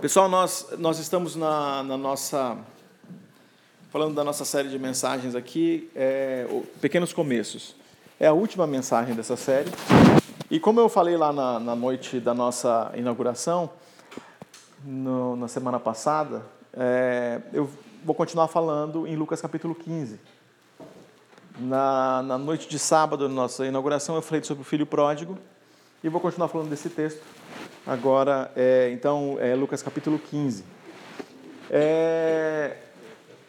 Pessoal, nós, nós estamos na, na nossa. Falando da nossa série de mensagens aqui, é, Pequenos Começos. É a última mensagem dessa série. E como eu falei lá na, na noite da nossa inauguração, no, na semana passada, é, eu vou continuar falando em Lucas capítulo 15. Na, na noite de sábado, na nossa inauguração, eu falei sobre o filho pródigo e vou continuar falando desse texto. Agora, é, então, é Lucas capítulo 15. É,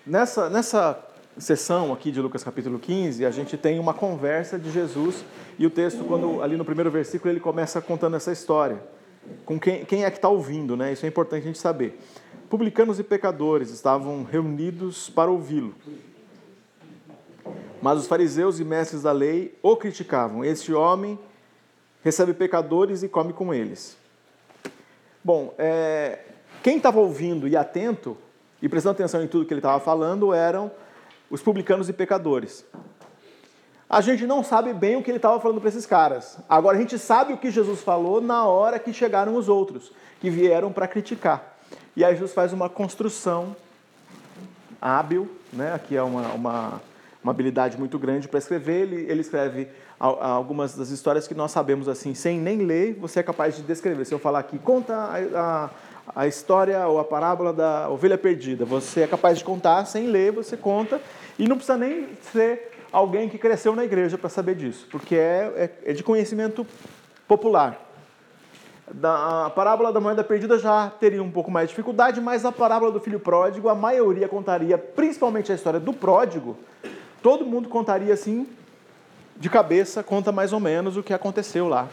nessa, nessa sessão aqui de Lucas capítulo 15, a gente tem uma conversa de Jesus e o texto, quando ali no primeiro versículo, ele começa contando essa história. Com quem, quem é que está ouvindo, né? Isso é importante a gente saber. Publicanos e pecadores estavam reunidos para ouvi-lo. Mas os fariseus e mestres da lei o criticavam. Este homem recebe pecadores e come com eles. Bom, é, quem estava ouvindo e atento e prestando atenção em tudo que ele estava falando eram os publicanos e pecadores. A gente não sabe bem o que ele estava falando para esses caras. Agora a gente sabe o que Jesus falou na hora que chegaram os outros, que vieram para criticar. E aí Jesus faz uma construção hábil, né? aqui é uma, uma, uma habilidade muito grande para escrever. Ele, ele escreve algumas das histórias que nós sabemos assim, sem nem ler, você é capaz de descrever. Se eu falar aqui, conta a, a, a história ou a parábola da ovelha perdida, você é capaz de contar sem ler, você conta, e não precisa nem ser alguém que cresceu na igreja para saber disso, porque é, é, é de conhecimento popular da a parábola da moeda perdida já teria um pouco mais de dificuldade, mas a parábola do filho pródigo, a maioria contaria, principalmente a história do pródigo, todo mundo contaria assim, de cabeça, conta mais ou menos o que aconteceu lá.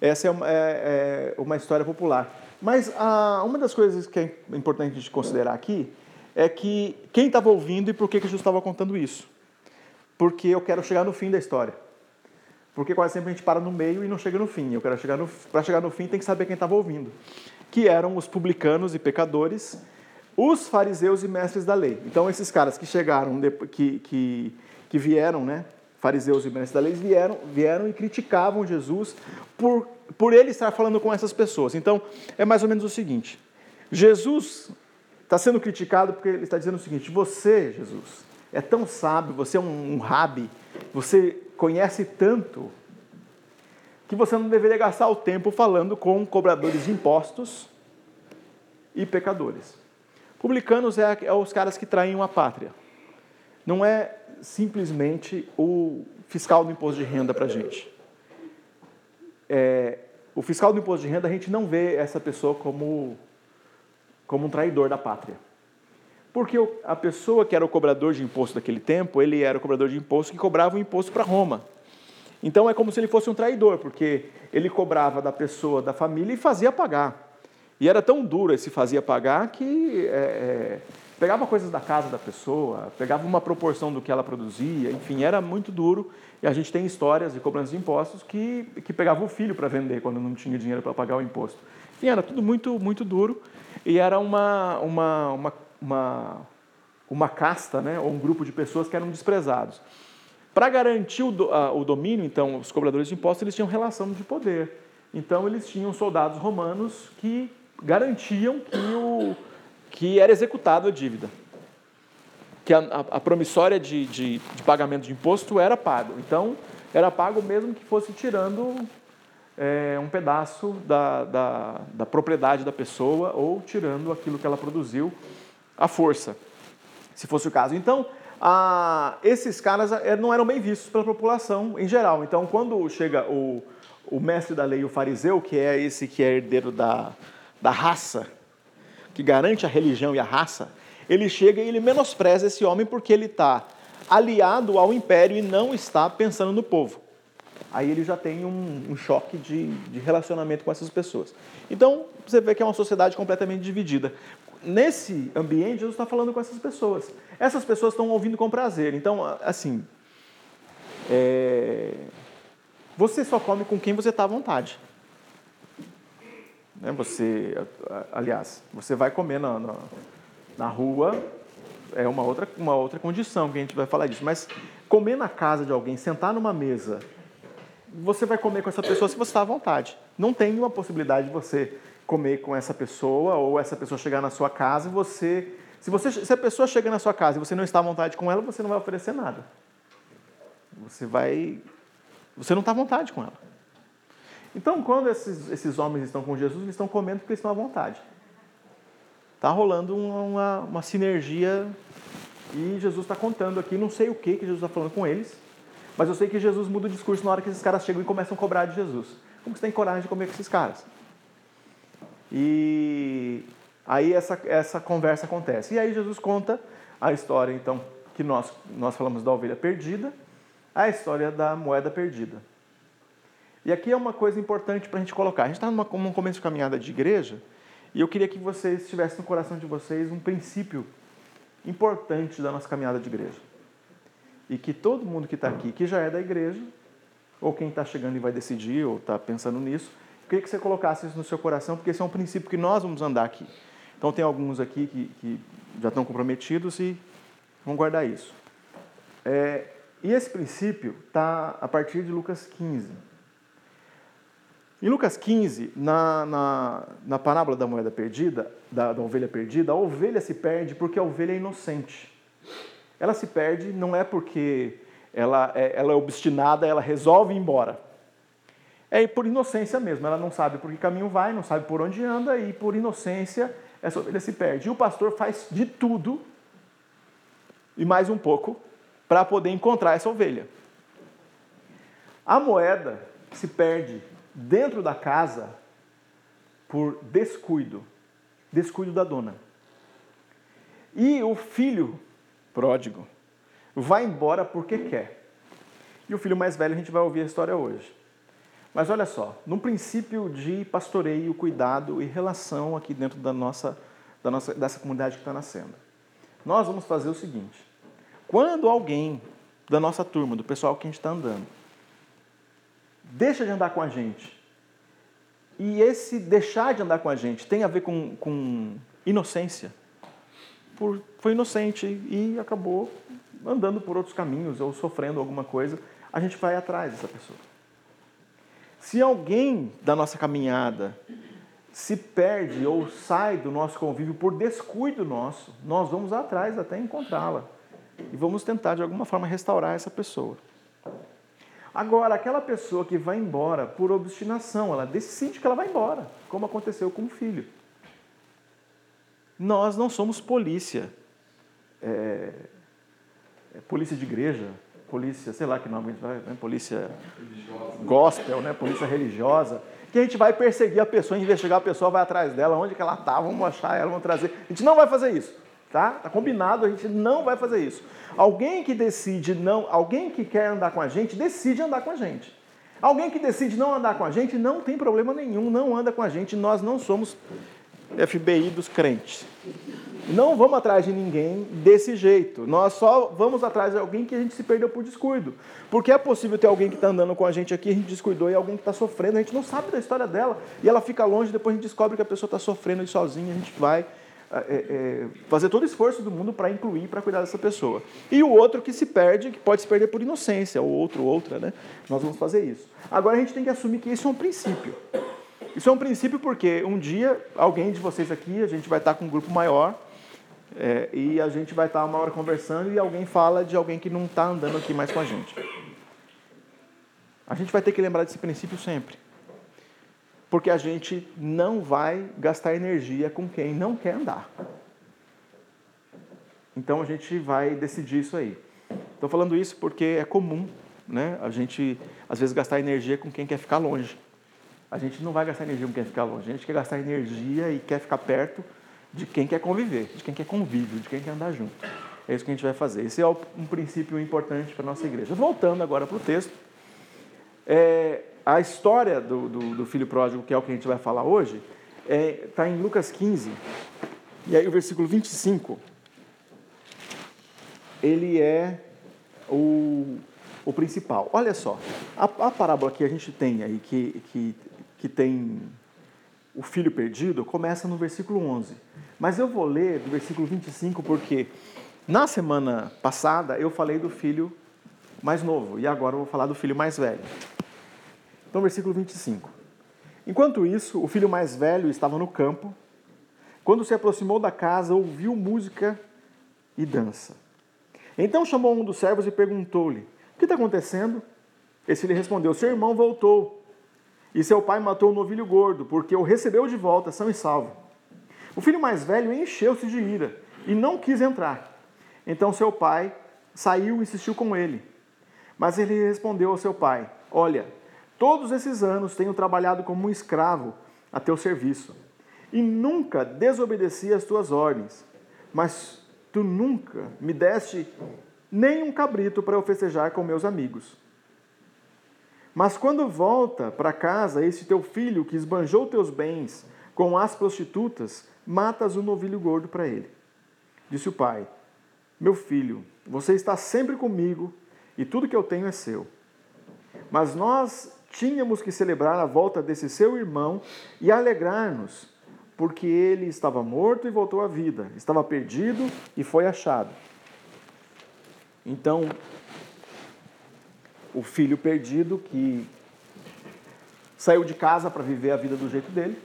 Essa é uma, é, é uma história popular. Mas a, uma das coisas que é importante de considerar aqui é que quem estava ouvindo e por que, que Jesus estava contando isso. Porque eu quero chegar no fim da história. Porque quase sempre a gente para no meio e não chega no fim. Eu quero chegar no para chegar no fim tem que saber quem estava ouvindo, que eram os publicanos e pecadores, os fariseus e mestres da lei. Então esses caras que chegaram, que, que, que vieram, né? Fariseus e mestres da lei vieram, vieram e criticavam Jesus por, por ele estar falando com essas pessoas. Então é mais ou menos o seguinte: Jesus está sendo criticado porque ele está dizendo o seguinte: você, Jesus, é tão sábio, você é um, um rabi, você conhece tanto que você não deveria gastar o tempo falando com cobradores de impostos e pecadores. Publicanos é, é os caras que traem a pátria. Não é simplesmente o fiscal do imposto de renda para a gente. É, o fiscal do imposto de renda, a gente não vê essa pessoa como, como um traidor da pátria. Porque a pessoa que era o cobrador de imposto daquele tempo, ele era o cobrador de imposto que cobrava o imposto para Roma. Então é como se ele fosse um traidor, porque ele cobrava da pessoa, da família e fazia pagar. E era tão duro esse fazia pagar que é, é, pegava coisas da casa da pessoa, pegava uma proporção do que ela produzia, enfim, era muito duro. E a gente tem histórias de cobrança de impostos que, que pegava o filho para vender quando não tinha dinheiro para pagar o imposto. Enfim, era tudo muito, muito duro e era uma, uma, uma uma, uma casta, né, ou um grupo de pessoas que eram desprezados. Para garantir o, o domínio, então, os cobradores de impostos eles tinham relação de poder. Então, eles tinham soldados romanos que garantiam que, o, que era executada a dívida. Que a, a, promissória de, de, de, pagamento de imposto era pago. Então, era pago mesmo que fosse tirando é, um pedaço da, da, da propriedade da pessoa ou tirando aquilo que ela produziu a força, se fosse o caso. Então, esses caras eh, não eram bem vistos pela população em geral. Então, quando chega o, o mestre da lei, o fariseu, que é esse que é herdeiro da, da raça, que garante a religião e a raça, ele chega e ele menospreza esse homem porque ele está aliado ao império e não está pensando no povo. Aí ele já tem um, um choque de, de relacionamento com essas pessoas. Então, você vê que é uma sociedade completamente dividida nesse ambiente, Jesus está falando com essas pessoas. Essas pessoas estão ouvindo com prazer. Então, assim, é... você só come com quem você está à vontade. Né? Você, aliás, você vai comer na, na, na, rua, é uma outra, uma outra condição que a gente vai falar disso. Mas comer na casa de alguém, sentar numa mesa, você vai comer com essa pessoa se você está à vontade. Não tem uma possibilidade de você comer com essa pessoa ou essa pessoa chegar na sua casa e você se, você, se a pessoa chega na sua casa e você não está à vontade com ela, você não vai oferecer nada. Você vai. Você não está à vontade com ela. Então, quando esses, esses homens estão com Jesus, eles estão comendo porque estão à vontade. Está rolando uma, uma, sinergia e Jesus está contando aqui, não sei o que, que Jesus está falando com eles, mas eu sei que Jesus muda o discurso na hora que esses caras chegam e começam a cobrar de Jesus. Como você tem coragem de comer com esses caras? E Aí essa, essa conversa acontece. E aí Jesus conta a história, então, que nós, nós falamos da ovelha perdida, a história da moeda perdida. E aqui é uma coisa importante para a gente colocar. A gente está num começo de caminhada de igreja e eu queria que vocês tivessem no coração de vocês um princípio importante da nossa caminhada de igreja. E que todo mundo que está aqui, que já é da igreja, ou quem está chegando e vai decidir, ou está pensando nisso, eu queria que você colocasse isso no seu coração, porque esse é um princípio que nós vamos andar aqui. Então, tem alguns aqui que, que já estão comprometidos e vão guardar isso. É, e esse princípio está a partir de Lucas 15. Em Lucas 15, na, na, na parábola da moeda perdida, da, da ovelha perdida, a ovelha se perde porque a ovelha é inocente. Ela se perde não é porque ela é, ela é obstinada, ela resolve ir embora. É por inocência mesmo, ela não sabe por que caminho vai, não sabe por onde anda e por inocência essa ovelha se perde. E o pastor faz de tudo e mais um pouco para poder encontrar essa ovelha. A moeda se perde dentro da casa por descuido, descuido da dona. E o filho pródigo vai embora porque quer. E o filho mais velho a gente vai ouvir a história hoje. Mas olha só, num princípio de pastoreio, cuidado e relação aqui dentro da nossa, da nossa dessa comunidade que está nascendo, nós vamos fazer o seguinte: quando alguém da nossa turma, do pessoal que a gente está andando, deixa de andar com a gente, e esse deixar de andar com a gente tem a ver com, com inocência, por, foi inocente e acabou andando por outros caminhos ou sofrendo alguma coisa, a gente vai atrás dessa pessoa. Se alguém da nossa caminhada se perde ou sai do nosso convívio por descuido nosso, nós vamos atrás até encontrá-la e vamos tentar de alguma forma restaurar essa pessoa. Agora, aquela pessoa que vai embora por obstinação, ela decide que ela vai embora, como aconteceu com o filho. Nós não somos polícia, é, é polícia de igreja, polícia, sei lá que nome vai, né? polícia religiosa. gospel, né? polícia religiosa, que a gente vai perseguir a pessoa, investigar a pessoa, vai atrás dela, onde que ela está, vamos achar ela, vamos trazer. A gente não vai fazer isso, tá? Tá combinado, a gente não vai fazer isso. Alguém que decide não, alguém que quer andar com a gente, decide andar com a gente. Alguém que decide não andar com a gente, não tem problema nenhum, não anda com a gente, nós não somos FBI dos crentes. Não vamos atrás de ninguém desse jeito. Nós só vamos atrás de alguém que a gente se perdeu por descuido. Porque é possível ter alguém que está andando com a gente aqui, a gente descuidou, e alguém que está sofrendo, a gente não sabe da história dela. E ela fica longe, depois a gente descobre que a pessoa está sofrendo e sozinha, a gente vai é, é, fazer todo o esforço do mundo para incluir, para cuidar dessa pessoa. E o outro que se perde, que pode se perder por inocência, ou outro, outra, né? Nós vamos fazer isso. Agora a gente tem que assumir que isso é um princípio. Isso é um princípio porque um dia alguém de vocês aqui, a gente vai estar com um grupo maior, é, e a gente vai estar uma hora conversando e alguém fala de alguém que não está andando aqui mais com a gente. A gente vai ter que lembrar desse princípio sempre. Porque a gente não vai gastar energia com quem não quer andar. Então a gente vai decidir isso aí. Estou falando isso porque é comum né? a gente, às vezes, gastar energia com quem quer ficar longe. A gente não vai gastar energia com quem quer ficar longe. A gente quer gastar energia e quer ficar perto de quem quer conviver, de quem quer convívio, de quem quer andar junto. É isso que a gente vai fazer. Esse é um princípio importante para a nossa igreja. Voltando agora para o texto, é, a história do, do, do, filho pródigo, que é o que a gente vai falar hoje, está é, tá em Lucas 15, e aí o versículo 25, ele é o, o principal. Olha só, a, a parábola que a gente tem aí, que, que, que tem o filho perdido, começa no versículo 11. Mas eu vou ler do versículo 25 porque na semana passada eu falei do filho mais novo e agora eu vou falar do filho mais velho. Então, versículo 25. Enquanto isso, o filho mais velho estava no campo. Quando se aproximou da casa, ouviu música e dança. Então chamou um dos servos e perguntou-lhe: O que está acontecendo? Esse lhe respondeu: Seu irmão voltou. E seu pai matou o novilho gordo, porque o recebeu de volta, são e salvo. O filho mais velho encheu-se de ira e não quis entrar. Então seu pai saiu e insistiu com ele. Mas ele respondeu ao seu pai: Olha, todos esses anos tenho trabalhado como um escravo a teu serviço e nunca desobedeci às tuas ordens. Mas tu nunca me deste nem um cabrito para eu festejar com meus amigos. Mas quando volta para casa esse teu filho que esbanjou teus bens com as prostitutas, matas um novilho gordo para ele. Disse o pai: Meu filho, você está sempre comigo e tudo que eu tenho é seu. Mas nós tínhamos que celebrar a volta desse seu irmão e alegrar-nos, porque ele estava morto e voltou à vida, estava perdido e foi achado. Então, o filho perdido que saiu de casa para viver a vida do jeito dele,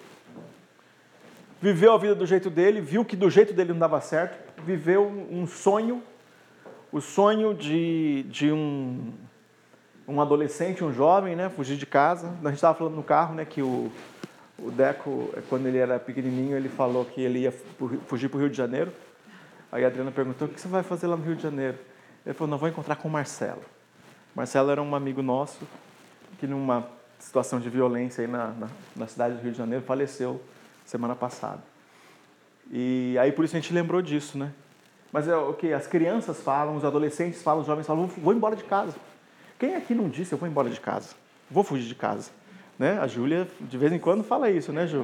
viveu a vida do jeito dele, viu que do jeito dele não dava certo, viveu um sonho, o sonho de, de um, um adolescente, um jovem, né, fugir de casa. A gente estava falando no carro, né, que o, o Deco, quando ele era pequenininho, ele falou que ele ia fugir para o Rio de Janeiro. Aí a Adriana perguntou: o que você vai fazer lá no Rio de Janeiro? Ele falou: não, vou encontrar com o Marcelo. Marcelo era um amigo nosso que, numa situação de violência aí na, na, na cidade do Rio de Janeiro, faleceu semana passada. E aí por isso a gente lembrou disso, né? Mas é o que as crianças falam, os adolescentes falam, os jovens falam, vou embora de casa. Quem aqui não disse eu vou embora de casa? Vou fugir de casa, né? A Júlia de vez em quando fala isso, né, Ju?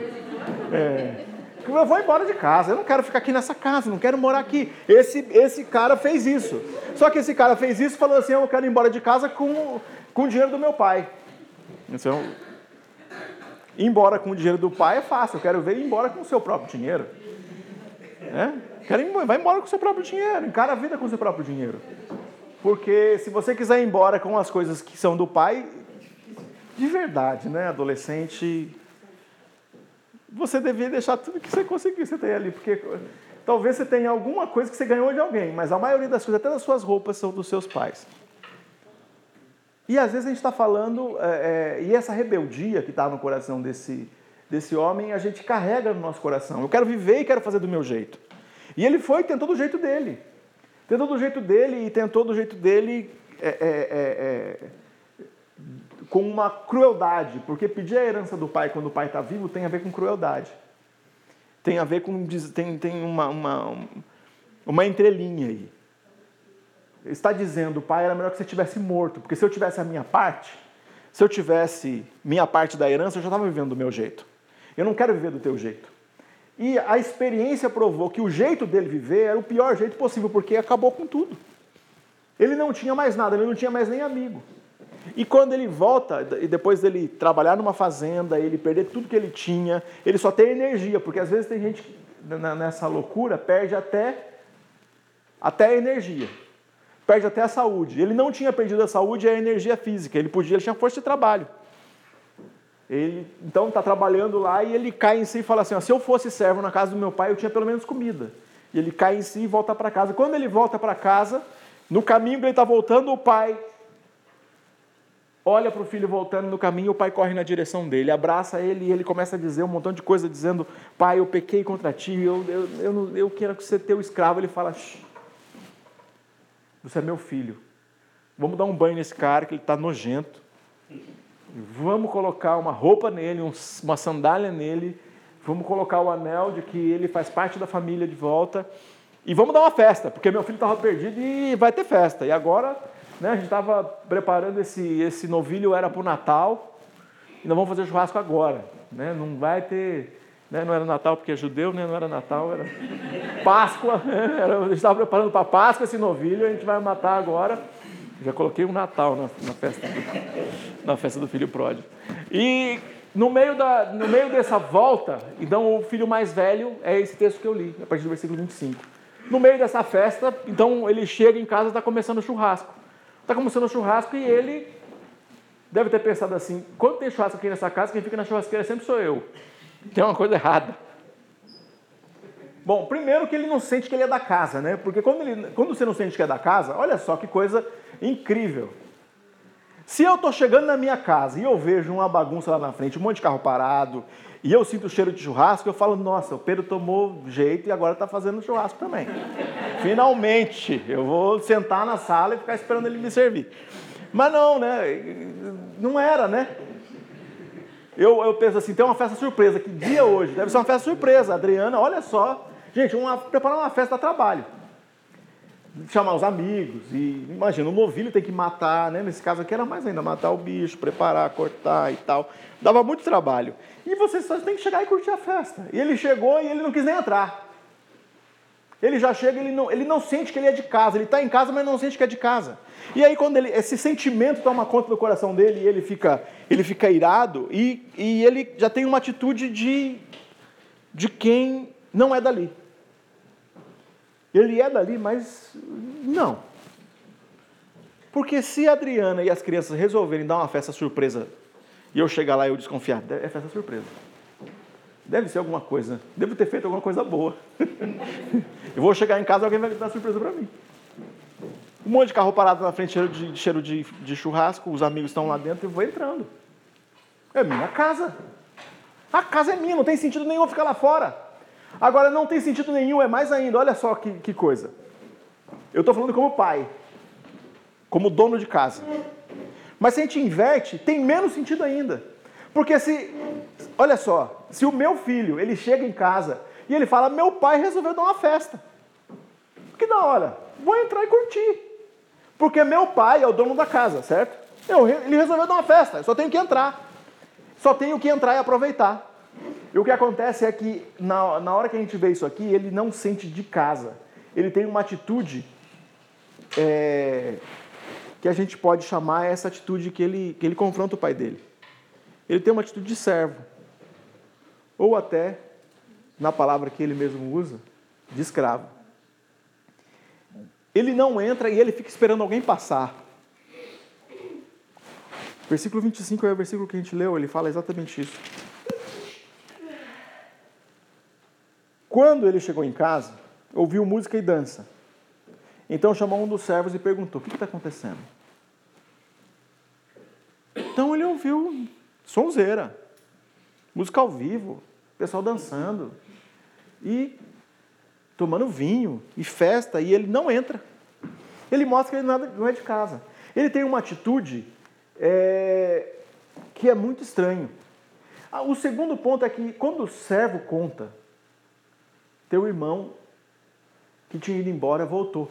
É, eu vou embora de casa, eu não quero ficar aqui nessa casa, não quero morar aqui. Esse, esse cara fez isso. Só que esse cara fez isso falando assim: eu quero ir embora de casa com, com o dinheiro do meu pai. Então, ir embora com o dinheiro do pai é fácil, eu quero ver ir embora com o seu próprio dinheiro. É? Quero ir, vai embora com o seu próprio dinheiro, encara a vida com o seu próprio dinheiro. Porque se você quiser ir embora com as coisas que são do pai, de verdade, né, adolescente, você devia deixar tudo que você conseguir você ter ali, porque talvez você tenha alguma coisa que você ganhou de alguém, mas a maioria das coisas, até das suas roupas, são dos seus pais. E às vezes a gente está falando, é, é, e essa rebeldia que está no coração desse, desse homem, a gente carrega no nosso coração. Eu quero viver e quero fazer do meu jeito. E ele foi e tentou do jeito dele. Tentou do jeito dele e tentou do jeito dele é, é, é, é com uma crueldade, porque pedir a herança do pai quando o pai está vivo tem a ver com crueldade. Tem a ver com. tem, tem uma, uma, uma entrelinha aí. Está dizendo, pai, era melhor que você tivesse morto, porque se eu tivesse a minha parte, se eu tivesse minha parte da herança, eu já estava vivendo do meu jeito. Eu não quero viver do teu jeito. E a experiência provou que o jeito dele viver era o pior jeito possível, porque acabou com tudo. Ele não tinha mais nada, ele não tinha mais nem amigo. E quando ele volta, e depois dele trabalhar numa fazenda, ele perder tudo que ele tinha, ele só tem energia, porque às vezes tem gente que nessa loucura perde até, até a energia, perde até a saúde. Ele não tinha perdido a saúde e a energia física, ele podia, ele tinha força de trabalho. Ele então está trabalhando lá e ele cai em si e fala assim: se eu fosse servo na casa do meu pai, eu tinha pelo menos comida. E ele cai em si e volta para casa. Quando ele volta para casa, no caminho que ele está voltando, o pai olha para o filho voltando no caminho, o pai corre na direção dele, abraça ele e ele começa a dizer um montão de coisa, dizendo: Pai, eu pequei contra ti, eu, eu, eu, eu quero ser teu escravo. Ele fala: Você é meu filho. Vamos dar um banho nesse cara que ele está nojento. Vamos colocar uma roupa nele, uma sandália nele. Vamos colocar o anel de que ele faz parte da família de volta. E vamos dar uma festa, porque meu filho estava perdido e vai ter festa. E agora né? A gente estava preparando esse, esse novilho, era para o Natal, e nós vamos fazer churrasco agora. Né? Não vai ter. Né? Não era Natal porque é judeu, né? não era Natal, era Páscoa. Né? Era, a gente estava preparando para Páscoa esse novilho, a gente vai matar agora. Já coloquei um Natal na, na, festa, do, na festa do filho pródigo. E no meio, da, no meio dessa volta, então o filho mais velho é esse texto que eu li, a partir do versículo 25. No meio dessa festa, então ele chega em casa e está começando o churrasco. Está começando o churrasco e ele deve ter pensado assim: quando tem churrasco aqui nessa casa, quem fica na churrasqueira sempre sou eu. Tem uma coisa errada. Bom, primeiro que ele não sente que ele é da casa, né? Porque quando, ele, quando você não sente que é da casa, olha só que coisa incrível. Se eu estou chegando na minha casa e eu vejo uma bagunça lá na frente, um monte de carro parado, e eu sinto o cheiro de churrasco, eu falo, nossa, o Pedro tomou jeito e agora está fazendo churrasco também. Finalmente, eu vou sentar na sala e ficar esperando ele me servir. Mas não, né? Não era, né? Eu, eu penso assim, tem uma festa surpresa, que dia hoje? Deve ser uma festa surpresa. Adriana, olha só. Gente, uma, preparar uma festa a trabalho chamar os amigos. E imagina, o novilho tem que matar, né? Nesse caso aqui era mais ainda, matar o bicho, preparar, cortar e tal. Dava muito trabalho. E você só tem que chegar e curtir a festa. E ele chegou e ele não quis nem entrar. Ele já chega, ele não, ele não sente que ele é de casa. Ele está em casa, mas não sente que é de casa. E aí, quando ele, esse sentimento toma conta do coração dele, ele fica, ele fica irado e, e ele já tem uma atitude de, de quem não é dali. Ele é dali, mas não. Porque se a Adriana e as crianças resolverem dar uma festa surpresa e eu chegar lá e eu desconfiar, é festa surpresa. Deve ser alguma coisa. Devo ter feito alguma coisa boa. eu vou chegar em casa e alguém vai dar surpresa para mim. Um monte de carro parado na frente, cheiro de, cheiro de, de churrasco, os amigos estão lá dentro e vou entrando. É minha casa. A casa é minha, não tem sentido nenhum ficar lá fora. Agora, não tem sentido nenhum, é mais ainda, olha só que, que coisa. Eu estou falando como pai, como dono de casa. Mas se a gente inverte, tem menos sentido ainda. Porque se, olha só, se o meu filho, ele chega em casa e ele fala, meu pai resolveu dar uma festa. Que da hora, vou entrar e curtir. Porque meu pai é o dono da casa, certo? Eu, ele resolveu dar uma festa, eu só tenho que entrar. Só tenho que entrar e aproveitar. E o que acontece é que, na, na hora que a gente vê isso aqui, ele não sente de casa. Ele tem uma atitude é, que a gente pode chamar essa atitude que ele, que ele confronta o pai dele. Ele tem uma atitude de servo. Ou até, na palavra que ele mesmo usa, de escravo. Ele não entra e ele fica esperando alguém passar. Versículo 25 é o versículo que a gente leu, ele fala exatamente isso. Quando ele chegou em casa, ouviu música e dança. Então chamou um dos servos e perguntou: O que está acontecendo? Então ele ouviu sonzeira, música ao vivo, pessoal dançando e tomando vinho e festa, e ele não entra. Ele mostra que ele não é de casa. Ele tem uma atitude é, que é muito estranho. Ah, o segundo ponto é que quando o servo conta teu irmão que tinha ido embora voltou.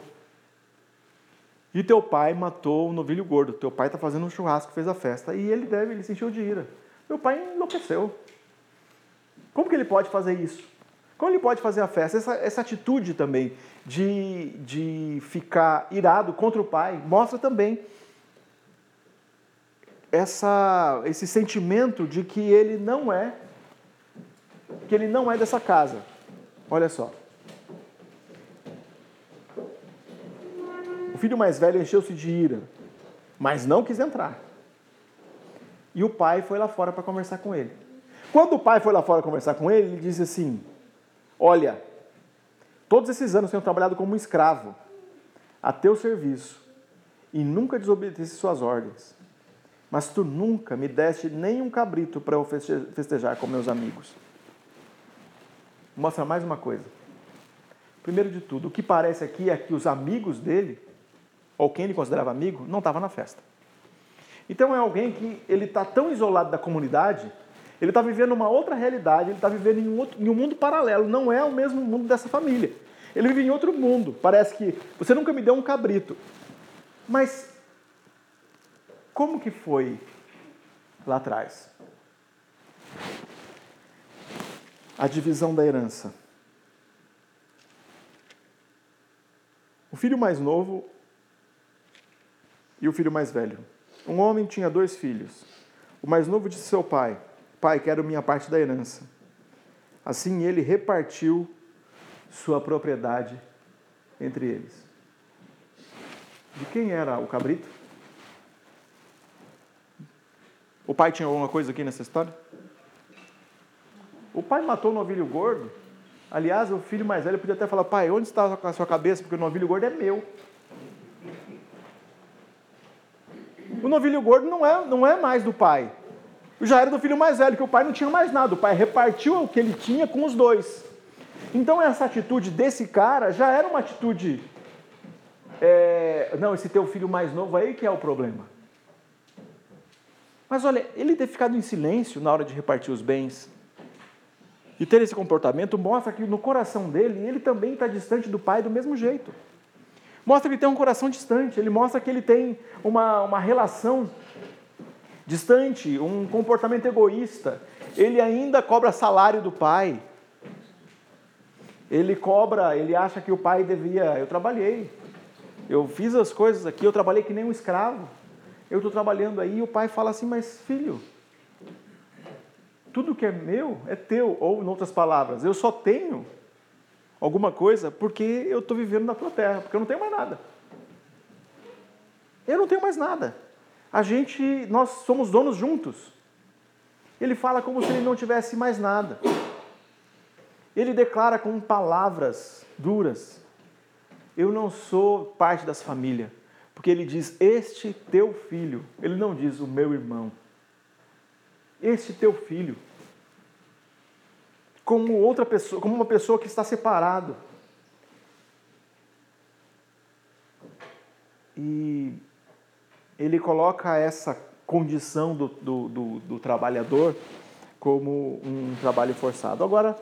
E teu pai matou um novilho gordo. Teu pai está fazendo um churrasco, fez a festa. E ele deve, ele sentiu de ira. Meu pai enlouqueceu. Como que ele pode fazer isso? Como ele pode fazer a festa? Essa, essa atitude também de, de ficar irado contra o pai mostra também essa, esse sentimento de que ele não é que ele não é dessa casa. Olha só. O filho mais velho encheu-se de ira, mas não quis entrar. E o pai foi lá fora para conversar com ele. Quando o pai foi lá fora conversar com ele, ele disse assim: Olha, todos esses anos tenho trabalhado como escravo a teu serviço e nunca desobedeci suas ordens. Mas tu nunca me deste nem um cabrito para eu festejar com meus amigos mostra mais uma coisa. Primeiro de tudo, o que parece aqui é que os amigos dele, ou quem ele considerava amigo, não estava na festa. Então é alguém que ele está tão isolado da comunidade, ele está vivendo uma outra realidade, ele está vivendo em um, outro, em um mundo paralelo, não é o mesmo mundo dessa família. Ele vive em outro mundo. Parece que você nunca me deu um cabrito. Mas como que foi lá atrás? A divisão da herança. O filho mais novo e o filho mais velho. Um homem tinha dois filhos. O mais novo disse seu pai: Pai, quero minha parte da herança. Assim ele repartiu sua propriedade entre eles. De quem era o cabrito? O pai tinha alguma coisa aqui nessa história? O pai matou o novilho gordo. Aliás, o filho mais velho podia até falar: pai, onde está a sua cabeça? Porque o novilho gordo é meu. O novilho gordo não é, não é mais do pai. Já era do filho mais velho, que o pai não tinha mais nada. O pai repartiu o que ele tinha com os dois. Então, essa atitude desse cara já era uma atitude. É, não, esse teu filho mais novo aí que é o problema. Mas olha, ele ter ficado em silêncio na hora de repartir os bens e ter esse comportamento mostra que no coração dele, ele também está distante do pai do mesmo jeito. Mostra que ele tem um coração distante, ele mostra que ele tem uma, uma relação distante, um comportamento egoísta. Ele ainda cobra salário do pai. Ele cobra, ele acha que o pai devia. Eu trabalhei, eu fiz as coisas aqui, eu trabalhei que nem um escravo. Eu estou trabalhando aí e o pai fala assim: Mas filho, tudo que é meu é teu. Ou, em outras palavras, eu só tenho alguma coisa porque eu estou vivendo na tua terra, porque eu não tenho mais nada. Eu não tenho mais nada. A gente, nós somos donos juntos. Ele fala como se ele não tivesse mais nada. Ele declara com palavras duras: Eu não sou parte dessa família. Porque ele diz: Este teu filho. Ele não diz o meu irmão. Este teu filho. Como outra pessoa, como uma pessoa que está separado. E ele coloca essa condição do, do, do, do trabalhador como um trabalho forçado. Agora,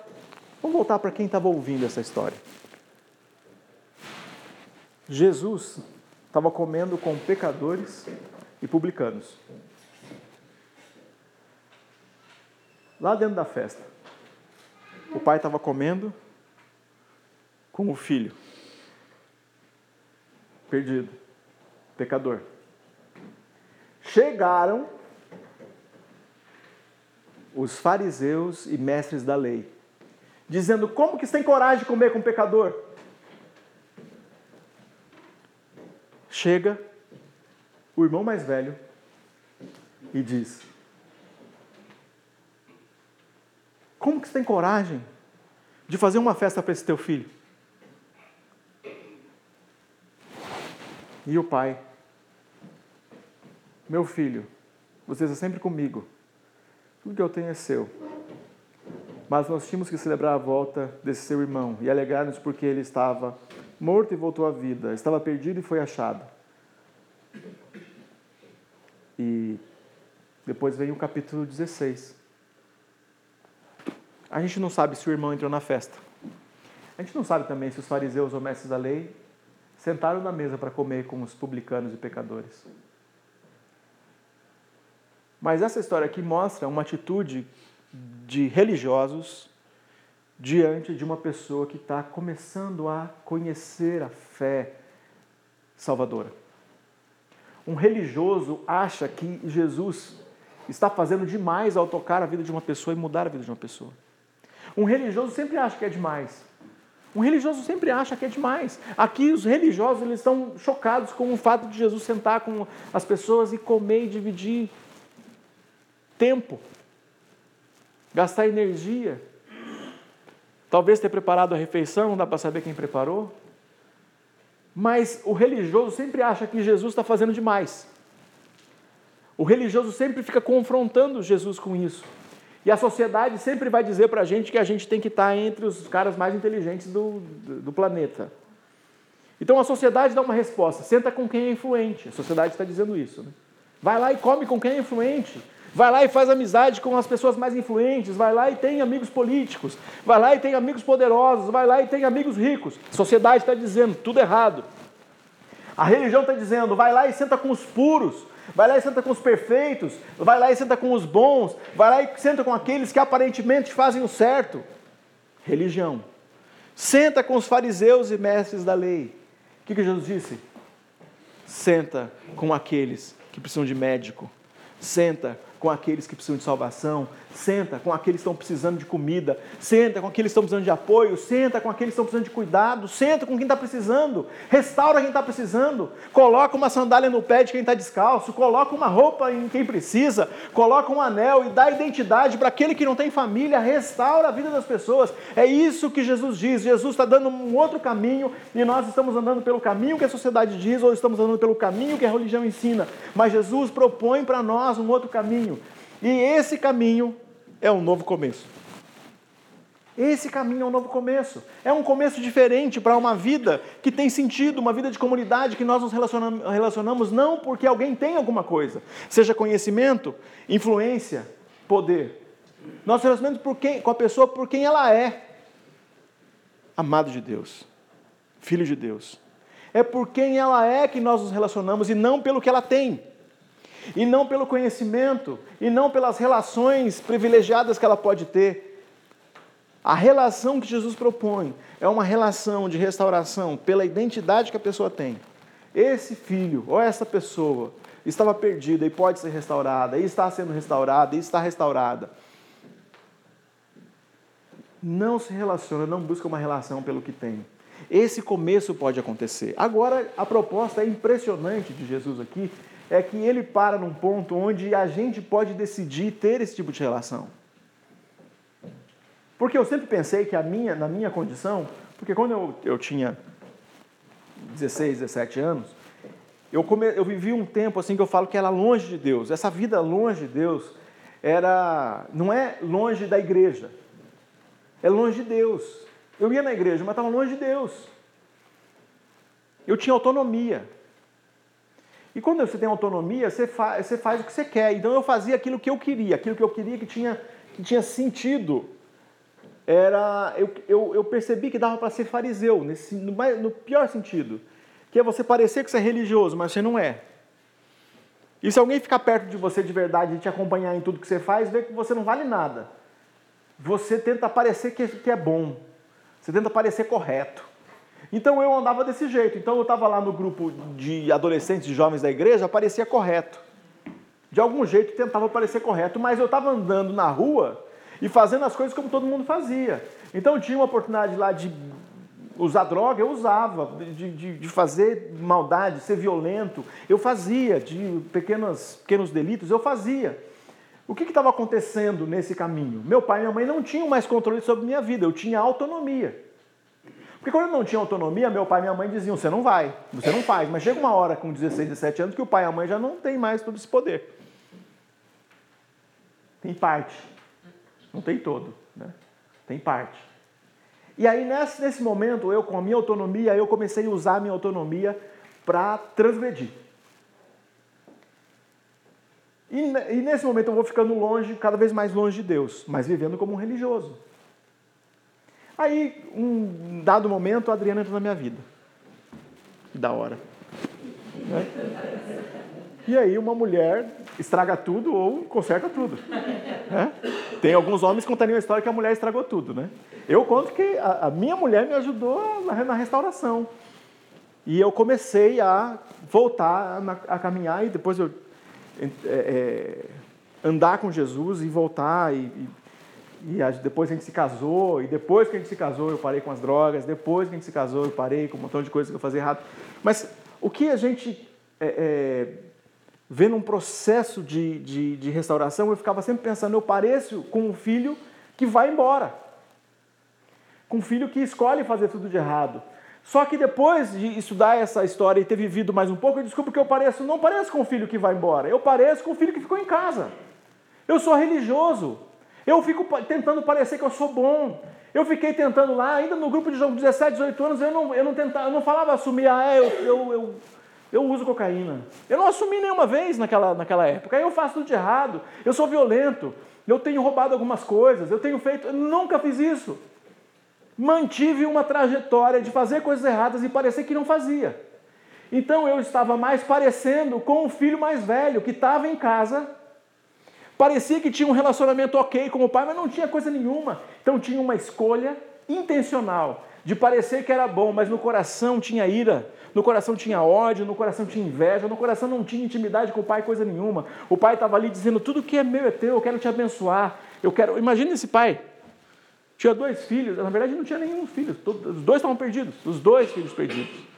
Vamos voltar para quem estava ouvindo essa história. Jesus estava comendo com pecadores e publicanos. Lá dentro da festa. O pai estava comendo com o filho. Perdido. Pecador. Chegaram os fariseus e mestres da lei dizendo: Como que você tem coragem de comer com um pecador? Chega o irmão mais velho e diz: Como que você tem coragem de fazer uma festa para esse teu filho? E o pai: Meu filho, você está sempre comigo. Tudo que eu tenho é seu. Mas nós tínhamos que celebrar a volta desse seu irmão e alegrar-nos porque ele estava morto e voltou à vida, estava perdido e foi achado. E depois vem o capítulo 16. A gente não sabe se o irmão entrou na festa. A gente não sabe também se os fariseus ou mestres da lei sentaram na mesa para comer com os publicanos e pecadores. Mas essa história aqui mostra uma atitude de religiosos diante de uma pessoa que está começando a conhecer a fé salvadora. Um religioso acha que Jesus está fazendo demais ao tocar a vida de uma pessoa e mudar a vida de uma pessoa. Um religioso sempre acha que é demais. Um religioso sempre acha que é demais. Aqui os religiosos eles estão chocados com o fato de Jesus sentar com as pessoas e comer e dividir tempo gastar energia. Talvez ter preparado a refeição, não dá para saber quem preparou. Mas o religioso sempre acha que Jesus está fazendo demais. O religioso sempre fica confrontando Jesus com isso. E a sociedade sempre vai dizer para a gente que a gente tem que estar tá entre os caras mais inteligentes do, do, do planeta. Então a sociedade dá uma resposta: senta com quem é influente. A sociedade está dizendo isso. Né? Vai lá e come com quem é influente. Vai lá e faz amizade com as pessoas mais influentes, vai lá e tem amigos políticos, vai lá e tem amigos poderosos, vai lá e tem amigos ricos. A sociedade está dizendo tudo errado. A religião está dizendo, vai lá e senta com os puros, vai lá e senta com os perfeitos, vai lá e senta com os bons, vai lá e senta com aqueles que aparentemente fazem o certo. Religião. Senta com os fariseus e mestres da lei. O que, que Jesus disse? Senta com aqueles que precisam de médico. Senta com aqueles que precisam de salvação, senta com aqueles que estão precisando de comida, senta com aqueles que estão precisando de apoio, senta com aqueles que estão precisando de cuidado, senta com quem está precisando, restaura quem está precisando, coloca uma sandália no pé de quem está descalço, coloca uma roupa em quem precisa, coloca um anel e dá identidade para aquele que não tem família, restaura a vida das pessoas. É isso que Jesus diz. Jesus está dando um outro caminho e nós estamos andando pelo caminho que a sociedade diz ou estamos andando pelo caminho que a religião ensina. Mas Jesus propõe para nós um outro caminho. E esse caminho é um novo começo. Esse caminho é um novo começo. É um começo diferente para uma vida que tem sentido, uma vida de comunidade que nós nos relacionamos, não porque alguém tem alguma coisa, seja conhecimento, influência, poder. Nós relacionamos quem, com a pessoa por quem ela é. Amado de Deus, filho de Deus. É por quem ela é que nós nos relacionamos e não pelo que ela tem e não pelo conhecimento, e não pelas relações privilegiadas que ela pode ter. A relação que Jesus propõe é uma relação de restauração pela identidade que a pessoa tem. Esse filho ou essa pessoa estava perdida e pode ser restaurada, e está sendo restaurada, e está restaurada. Não se relaciona, não busca uma relação pelo que tem. Esse começo pode acontecer. Agora, a proposta é impressionante de Jesus aqui, é que ele para num ponto onde a gente pode decidir ter esse tipo de relação. Porque eu sempre pensei que a minha, na minha condição, porque quando eu, eu tinha 16, 17 anos, eu, come, eu vivi um tempo assim que eu falo que era longe de Deus. Essa vida longe de Deus era não é longe da igreja, é longe de Deus. Eu ia na igreja, mas estava longe de Deus. Eu tinha autonomia. E quando você tem autonomia, você, fa você faz o que você quer. Então eu fazia aquilo que eu queria, aquilo que eu queria que tinha, que tinha sentido. Era, eu, eu, eu percebi que dava para ser fariseu, nesse, no, no pior sentido. Que é você parecer que você é religioso, mas você não é. E se alguém ficar perto de você de verdade e te acompanhar em tudo que você faz, vê que você não vale nada. Você tenta parecer que, que é bom. Você tenta parecer correto. Então eu andava desse jeito. Então eu estava lá no grupo de adolescentes e jovens da igreja, parecia correto. De algum jeito tentava parecer correto, mas eu estava andando na rua e fazendo as coisas como todo mundo fazia. Então eu tinha uma oportunidade lá de usar droga, eu usava, de, de, de fazer maldade, ser violento, eu fazia, de pequenos, pequenos delitos, eu fazia. O que estava acontecendo nesse caminho? Meu pai e minha mãe não tinham mais controle sobre minha vida, eu tinha autonomia. Porque quando eu não tinha autonomia, meu pai e minha mãe diziam: você não vai, você não faz. Mas chega uma hora com 16, 17 anos que o pai e a mãe já não tem mais todo esse poder. Tem parte. Não tem todo. Né? Tem parte. E aí, nesse, nesse momento, eu, com a minha autonomia, eu comecei a usar a minha autonomia para transgredir. E, e nesse momento eu vou ficando longe, cada vez mais longe de Deus, mas vivendo como um religioso. Aí, um dado momento, a Adriana entra na minha vida. Da hora. Né? E aí, uma mulher estraga tudo ou conserta tudo. Né? Tem alguns homens contando a história que a mulher estragou tudo. Né? Eu conto que a, a minha mulher me ajudou na, na, restauração. E eu comecei a voltar a, a caminhar e depois eu é, é, andar com Jesus e voltar e, e e depois a gente se casou, e depois que a gente se casou eu parei com as drogas, depois que a gente se casou eu parei com um montão de coisas que eu fazia errado. Mas o que a gente é, é, vê num processo de, de, de restauração, eu ficava sempre pensando, eu pareço com um filho que vai embora. Com um filho que escolhe fazer tudo de errado. Só que depois de estudar essa história e ter vivido mais um pouco, eu descubro que eu pareço, não pareço com o filho que vai embora, eu pareço com o filho que ficou em casa. Eu sou religioso, eu fico tentando parecer que eu sou bom. Eu fiquei tentando lá, ainda no grupo de 17, 18 anos, eu não, eu não, tentava, eu não falava assumir, ah, eu, eu, eu, eu uso cocaína. Eu não assumi nenhuma vez naquela, naquela época. Aí eu faço tudo de errado, eu sou violento, eu tenho roubado algumas coisas, eu tenho feito. Eu nunca fiz isso. Mantive uma trajetória de fazer coisas erradas e parecer que não fazia. Então eu estava mais parecendo com o filho mais velho que estava em casa Parecia que tinha um relacionamento ok com o pai, mas não tinha coisa nenhuma. Então tinha uma escolha intencional de parecer que era bom, mas no coração tinha ira, no coração tinha ódio, no coração tinha inveja, no coração não tinha intimidade com o pai, coisa nenhuma. O pai estava ali dizendo: tudo que é meu é teu, eu quero te abençoar. Eu quero. Imagina esse pai. Tinha dois filhos, na verdade não tinha nenhum filho, os dois estavam perdidos, os dois filhos perdidos.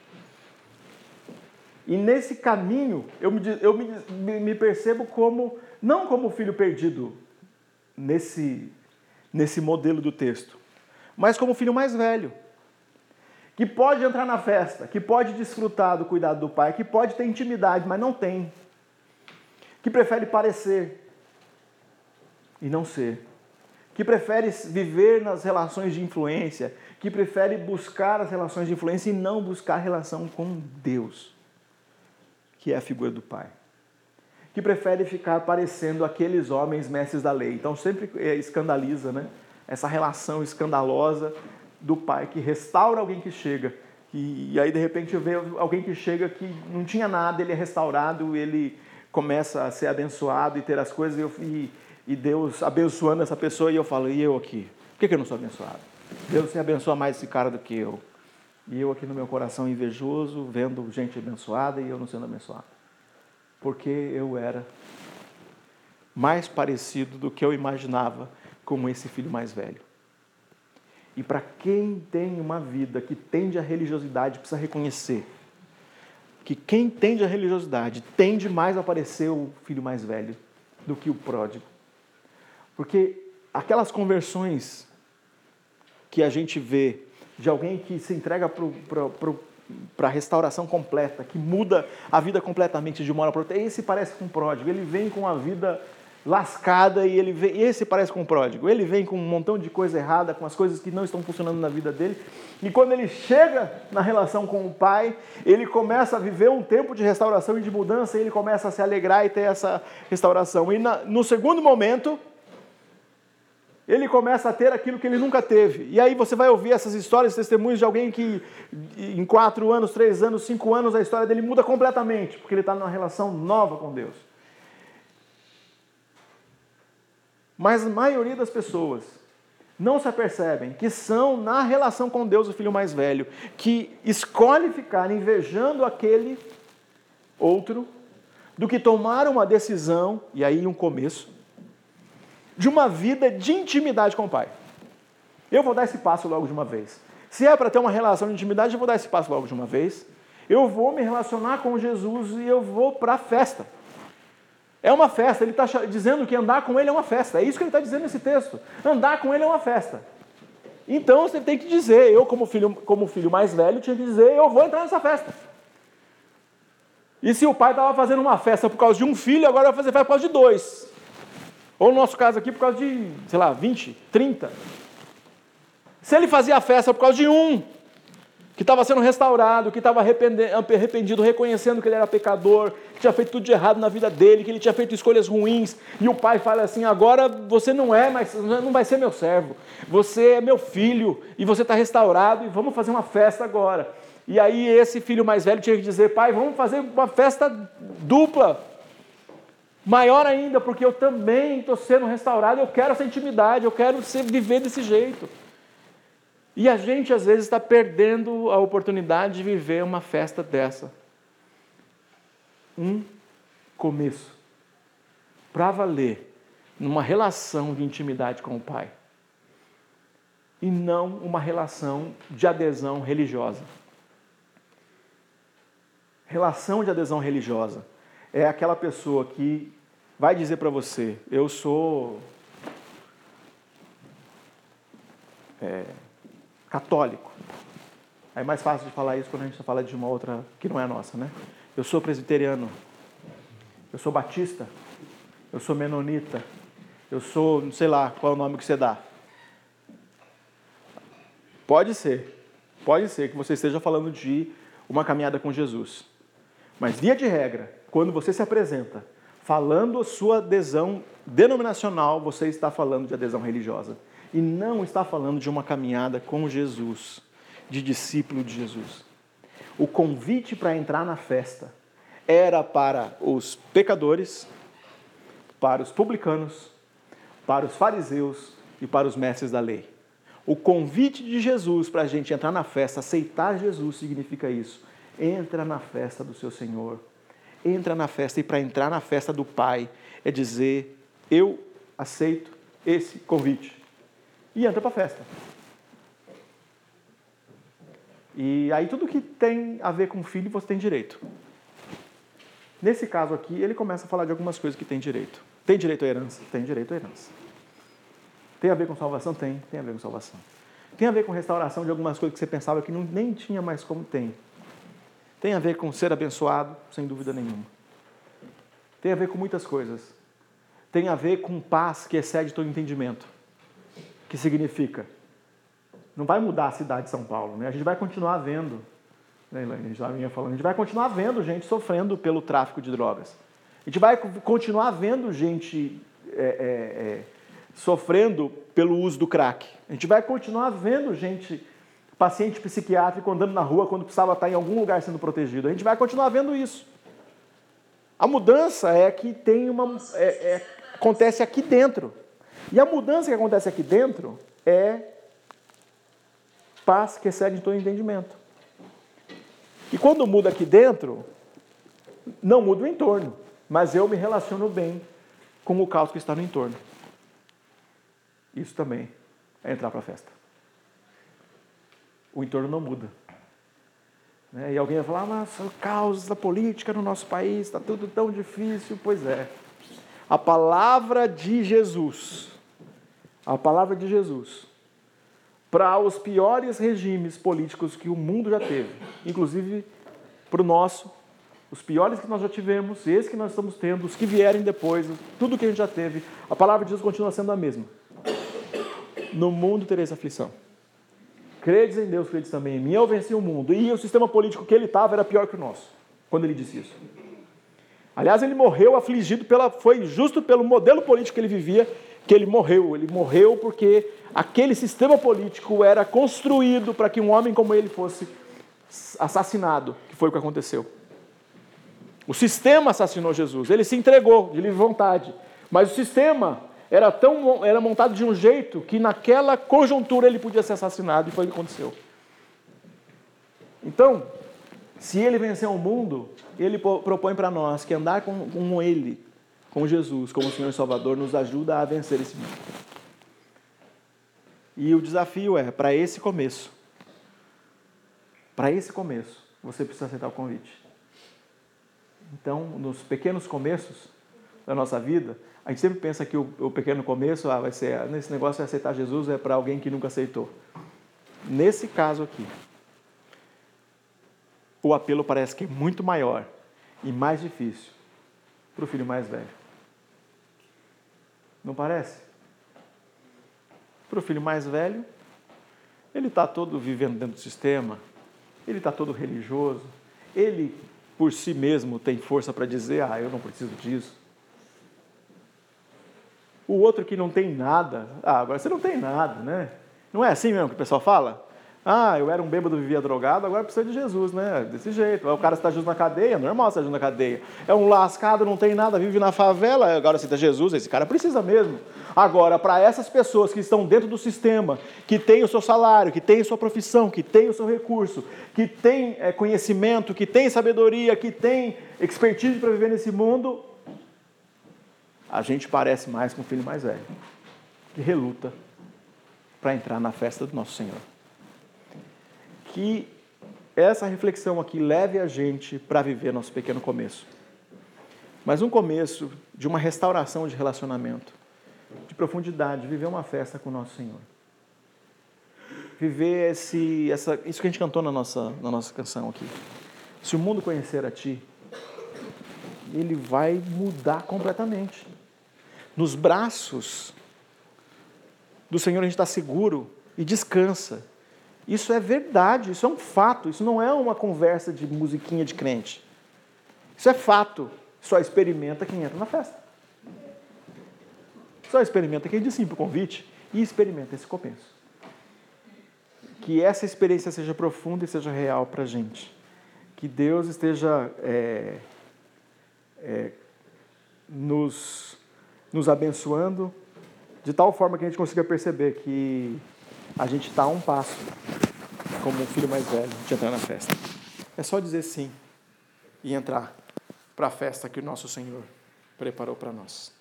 E nesse caminho eu me, eu me, me percebo como, não como filho perdido nesse, nesse modelo do texto, mas como filho mais velho que pode entrar na festa, que pode desfrutar do cuidado do pai, que pode ter intimidade, mas não tem, que prefere parecer e não ser, que prefere viver nas relações de influência, que prefere buscar as relações de influência e não buscar relação com Deus, que é a figura do pai. Que prefere ficar parecendo aqueles homens mestres da lei. Então sempre escandaliza, né? Essa relação escandalosa do pai que restaura alguém que chega. E, e aí, de repente, vejo alguém que chega que não tinha nada, ele é restaurado, ele começa a ser abençoado e ter as coisas, e, eu, e, e Deus abençoando essa pessoa, e eu falo, e eu aqui? Por que, que eu não sou abençoado? Deus se abençoa mais esse cara do que eu. E eu aqui no meu coração invejoso, vendo gente abençoada e eu não sendo abençoado. Porque eu era mais parecido do que eu imaginava como esse filho mais velho. E para quem tem uma vida que tende à religiosidade, precisa reconhecer que quem tende à religiosidade tende mais a parecer o filho mais velho do que o pródigo. Porque aquelas conversões que a gente vê de alguém que se entrega para a restauração completa, que muda a vida completamente de uma hora para outra, esse parece com o pródigo. Ele vem com a vida lascada e ele vem, esse parece com o pródigo. Ele vem com um montão de coisa errada, com as coisas que não estão funcionando na vida dele. E quando ele chega na relação com o pai, ele começa a viver um tempo de restauração e de mudança, e ele começa a se alegrar e ter essa restauração. E na, no segundo momento, ele começa a ter aquilo que ele nunca teve. E aí você vai ouvir essas histórias, testemunhos de alguém que em quatro anos, três anos, cinco anos, a história dele muda completamente, porque ele está numa relação nova com Deus. Mas a maioria das pessoas não se apercebem que são, na relação com Deus, o filho mais velho, que escolhe ficar invejando aquele outro, do que tomar uma decisão, e aí um começo, de uma vida de intimidade com o Pai. Eu vou dar esse passo logo de uma vez. Se é para ter uma relação de intimidade, eu vou dar esse passo logo de uma vez. Eu vou me relacionar com Jesus e eu vou para a festa. É uma festa, ele está dizendo que andar com ele é uma festa. É isso que ele está dizendo nesse texto. Andar com ele é uma festa. Então você tem que dizer, eu como filho, como filho mais velho, tinha que dizer, eu vou entrar nessa festa. E se o pai estava fazendo uma festa por causa de um filho, agora vai fazer por causa de dois. Ou no nosso caso aqui, por causa de, sei lá, 20, 30. Se ele fazia a festa por causa de um, que estava sendo restaurado, que estava arrependido, reconhecendo que ele era pecador, que tinha feito tudo de errado na vida dele, que ele tinha feito escolhas ruins, e o pai fala assim: agora você não é, mas não vai ser meu servo, você é meu filho, e você está restaurado, e vamos fazer uma festa agora. E aí esse filho mais velho tinha que dizer: pai, vamos fazer uma festa dupla, maior ainda, porque eu também estou sendo restaurado, eu quero essa intimidade, eu quero viver desse jeito. E a gente às vezes está perdendo a oportunidade de viver uma festa dessa. Um começo. Para valer, numa relação de intimidade com o Pai. E não uma relação de adesão religiosa. Relação de adesão religiosa é aquela pessoa que vai dizer para você: Eu sou. É, católico. É mais fácil de falar isso quando a gente fala de uma outra que não é nossa, né? Eu sou presbiteriano, eu sou batista, eu sou menonita, eu sou, não sei lá qual é o nome que você dá. Pode ser, pode ser que você esteja falando de uma caminhada com Jesus. Mas, via de regra, quando você se apresenta falando a sua adesão denominacional, você está falando de adesão religiosa e não está falando de uma caminhada com Jesus, de discípulo de Jesus. O convite para entrar na festa era para os pecadores, para os publicanos, para os fariseus e para os mestres da lei. O convite de Jesus para a gente entrar na festa, aceitar Jesus, significa isso. Entra na festa do seu Senhor. Entra na festa. E para entrar na festa do Pai é dizer: Eu aceito esse convite. E entra para a festa. E aí tudo que tem a ver com filho você tem direito. Nesse caso aqui, ele começa a falar de algumas coisas que tem direito. Tem direito à herança? Tem direito à herança. Tem a ver com salvação? Tem, tem a ver com salvação. Tem a ver com restauração de algumas coisas que você pensava que não, nem tinha mais como tem. Tem a ver com ser abençoado, sem dúvida nenhuma. Tem a ver com muitas coisas. Tem a ver com paz que excede todo entendimento. Que significa não vai mudar a cidade de São Paulo. Né? A gente vai continuar vendo, né, a gente já vinha falando, a gente vai continuar vendo gente sofrendo pelo tráfico de drogas. A gente vai continuar vendo gente é, é, é, sofrendo pelo uso do crack. A gente vai continuar vendo gente, paciente psiquiátrico, andando na rua quando precisava estar em algum lugar sendo protegido. A gente vai continuar vendo isso. A mudança é que tem uma. É, é, acontece aqui dentro. E a mudança que acontece aqui dentro é paz que excede todo entendimento. E quando muda aqui dentro, não muda o entorno, mas eu me relaciono bem com o caos que está no entorno. Isso também é entrar para a festa. O entorno não muda. Né? E alguém vai falar, mas o caos da política no nosso país está tudo tão difícil. Pois é. A palavra de Jesus, a palavra de Jesus para os piores regimes políticos que o mundo já teve, inclusive para o nosso, os piores que nós já tivemos, esses que nós estamos tendo, os que vierem depois, tudo que a gente já teve, a palavra de Deus continua sendo a mesma. No mundo tereis aflição. Credes em Deus, credes também em mim. Eu venci o mundo. E o sistema político que ele estava era pior que o nosso, quando ele disse isso. Aliás, ele morreu afligido pela. Foi justo pelo modelo político que ele vivia que ele morreu. Ele morreu porque aquele sistema político era construído para que um homem como ele fosse assassinado, que foi o que aconteceu. O sistema assassinou Jesus, ele se entregou de livre vontade, mas o sistema era tão era montado de um jeito que naquela conjuntura ele podia ser assassinado e foi o que aconteceu. Então, se ele venceu o mundo, ele propõe para nós que andar com, com ele, com Jesus, como Senhor e Salvador, nos ajuda a vencer esse mundo. E o desafio é, para esse começo, para esse começo, você precisa aceitar o convite. Então, nos pequenos começos da nossa vida, a gente sempre pensa que o, o pequeno começo ah, vai ser, nesse negócio de aceitar Jesus é para alguém que nunca aceitou. Nesse caso aqui, o apelo parece que é muito maior e mais difícil para o filho mais velho. Não parece? Para o filho mais velho, ele está todo vivendo dentro do sistema, ele está todo religioso, ele por si mesmo tem força para dizer: ah, eu não preciso disso. O outro que não tem nada, ah, agora você não tem nada, né? Não é assim mesmo que o pessoal fala? Ah, eu era um bêbado, vivia drogado, agora precisa de Jesus, né? Desse jeito. O cara está junto na cadeia, normal estar junto na cadeia. É um lascado, não tem nada, vive na favela, agora cita Jesus, esse cara precisa mesmo. Agora, para essas pessoas que estão dentro do sistema, que têm o seu salário, que têm sua profissão, que têm o seu recurso, que têm é, conhecimento, que têm sabedoria, que têm expertise para viver nesse mundo, a gente parece mais com o filho mais velho, que reluta para entrar na festa do nosso Senhor que essa reflexão aqui leve a gente para viver nosso pequeno começo. Mas um começo de uma restauração de relacionamento, de profundidade, viver uma festa com o nosso Senhor. Viver esse, essa, isso que a gente cantou na nossa, na nossa canção aqui. Se o mundo conhecer a Ti, ele vai mudar completamente. Nos braços do Senhor a gente está seguro e descansa. Isso é verdade, isso é um fato, isso não é uma conversa de musiquinha de crente. Isso é fato. Só experimenta quem entra na festa. Só experimenta quem diz sim para o convite e experimenta esse começo. Que essa experiência seja profunda e seja real para a gente. Que Deus esteja é, é, nos, nos abençoando de tal forma que a gente consiga perceber que a gente está a um passo, como um filho mais velho, de entrar na festa. É só dizer sim e entrar para a festa que o nosso Senhor preparou para nós.